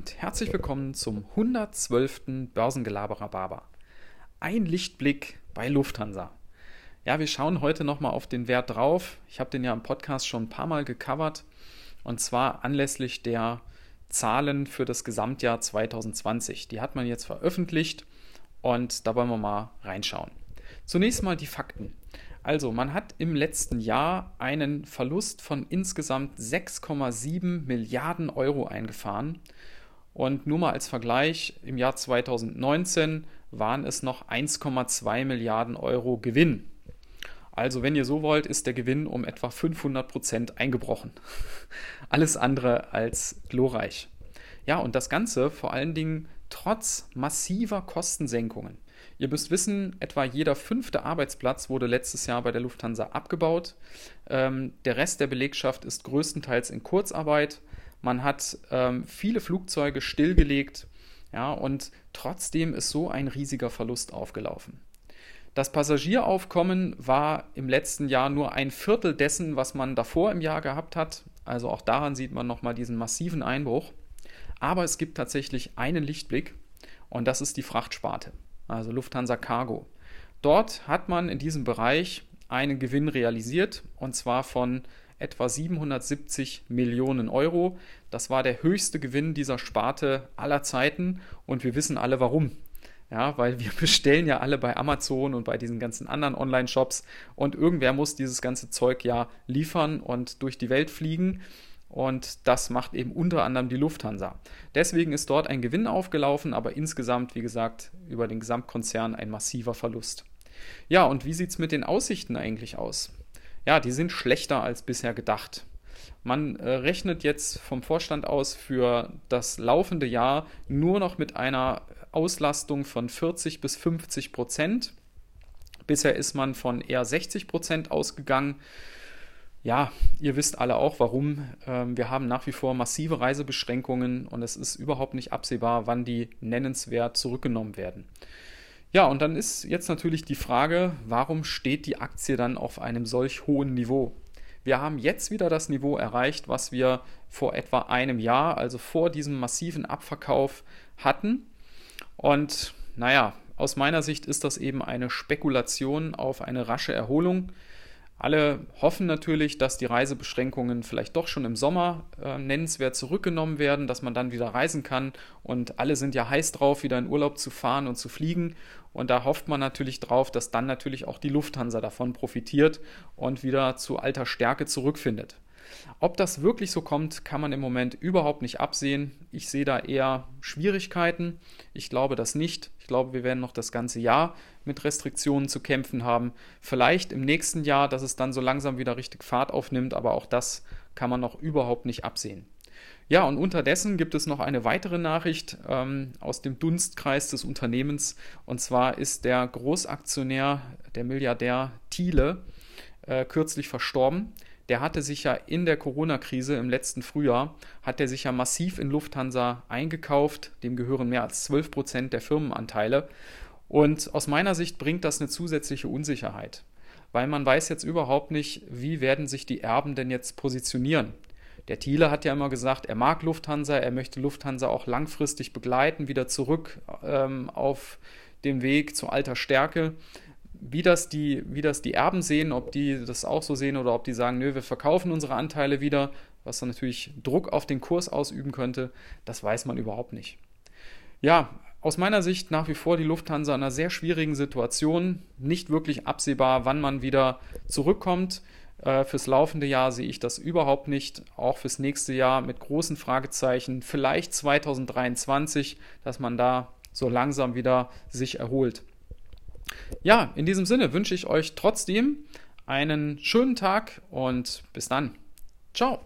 und herzlich willkommen zum 112. Börsengelaberer Baba. Ein Lichtblick bei Lufthansa. Ja, wir schauen heute nochmal auf den Wert drauf. Ich habe den ja im Podcast schon ein paar Mal gecovert und zwar anlässlich der Zahlen für das Gesamtjahr 2020. Die hat man jetzt veröffentlicht und da wollen wir mal reinschauen. Zunächst mal die Fakten. Also, man hat im letzten Jahr einen Verlust von insgesamt 6,7 Milliarden Euro eingefahren. Und nur mal als Vergleich, im Jahr 2019 waren es noch 1,2 Milliarden Euro Gewinn. Also, wenn ihr so wollt, ist der Gewinn um etwa 500 Prozent eingebrochen. Alles andere als glorreich. Ja, und das Ganze vor allen Dingen trotz massiver Kostensenkungen. Ihr müsst wissen, etwa jeder fünfte Arbeitsplatz wurde letztes Jahr bei der Lufthansa abgebaut. Ähm, der Rest der Belegschaft ist größtenteils in Kurzarbeit. Man hat ähm, viele Flugzeuge stillgelegt. Ja, und trotzdem ist so ein riesiger Verlust aufgelaufen. Das Passagieraufkommen war im letzten Jahr nur ein Viertel dessen, was man davor im Jahr gehabt hat. Also auch daran sieht man nochmal diesen massiven Einbruch. Aber es gibt tatsächlich einen Lichtblick und das ist die Frachtsparte also Lufthansa Cargo. Dort hat man in diesem Bereich einen Gewinn realisiert und zwar von etwa 770 Millionen Euro. Das war der höchste Gewinn dieser Sparte aller Zeiten und wir wissen alle warum. Ja, weil wir bestellen ja alle bei Amazon und bei diesen ganzen anderen Online-Shops und irgendwer muss dieses ganze Zeug ja liefern und durch die Welt fliegen. Und das macht eben unter anderem die Lufthansa. Deswegen ist dort ein Gewinn aufgelaufen, aber insgesamt, wie gesagt, über den Gesamtkonzern ein massiver Verlust. Ja, und wie sieht es mit den Aussichten eigentlich aus? Ja, die sind schlechter als bisher gedacht. Man äh, rechnet jetzt vom Vorstand aus für das laufende Jahr nur noch mit einer Auslastung von 40 bis 50 Prozent. Bisher ist man von eher 60 Prozent ausgegangen. Ja, ihr wisst alle auch, warum. Ähm, wir haben nach wie vor massive Reisebeschränkungen und es ist überhaupt nicht absehbar, wann die nennenswert zurückgenommen werden. Ja, und dann ist jetzt natürlich die Frage, warum steht die Aktie dann auf einem solch hohen Niveau? Wir haben jetzt wieder das Niveau erreicht, was wir vor etwa einem Jahr, also vor diesem massiven Abverkauf hatten. Und naja, aus meiner Sicht ist das eben eine Spekulation auf eine rasche Erholung. Alle hoffen natürlich, dass die Reisebeschränkungen vielleicht doch schon im Sommer äh, nennenswert zurückgenommen werden, dass man dann wieder reisen kann. Und alle sind ja heiß drauf, wieder in Urlaub zu fahren und zu fliegen. Und da hofft man natürlich drauf, dass dann natürlich auch die Lufthansa davon profitiert und wieder zu alter Stärke zurückfindet. Ob das wirklich so kommt, kann man im Moment überhaupt nicht absehen. Ich sehe da eher Schwierigkeiten. Ich glaube das nicht. Ich glaube, wir werden noch das ganze Jahr mit Restriktionen zu kämpfen haben. Vielleicht im nächsten Jahr, dass es dann so langsam wieder richtig Fahrt aufnimmt, aber auch das kann man noch überhaupt nicht absehen. Ja, und unterdessen gibt es noch eine weitere Nachricht ähm, aus dem Dunstkreis des Unternehmens. Und zwar ist der Großaktionär, der Milliardär Thiele, äh, kürzlich verstorben der hatte sich ja in der Corona-Krise im letzten Frühjahr, hat er sich ja massiv in Lufthansa eingekauft. Dem gehören mehr als 12 Prozent der Firmenanteile. Und aus meiner Sicht bringt das eine zusätzliche Unsicherheit, weil man weiß jetzt überhaupt nicht, wie werden sich die Erben denn jetzt positionieren. Der Thiele hat ja immer gesagt, er mag Lufthansa, er möchte Lufthansa auch langfristig begleiten, wieder zurück ähm, auf den Weg zu alter Stärke wie das, die, wie das die Erben sehen, ob die das auch so sehen oder ob die sagen, nö, wir verkaufen unsere Anteile wieder, was dann natürlich Druck auf den Kurs ausüben könnte, das weiß man überhaupt nicht. Ja, aus meiner Sicht nach wie vor die Lufthansa in einer sehr schwierigen Situation, nicht wirklich absehbar, wann man wieder zurückkommt. Äh, fürs laufende Jahr sehe ich das überhaupt nicht. Auch fürs nächste Jahr mit großen Fragezeichen. Vielleicht 2023, dass man da so langsam wieder sich erholt. Ja, in diesem Sinne wünsche ich euch trotzdem einen schönen Tag und bis dann. Ciao.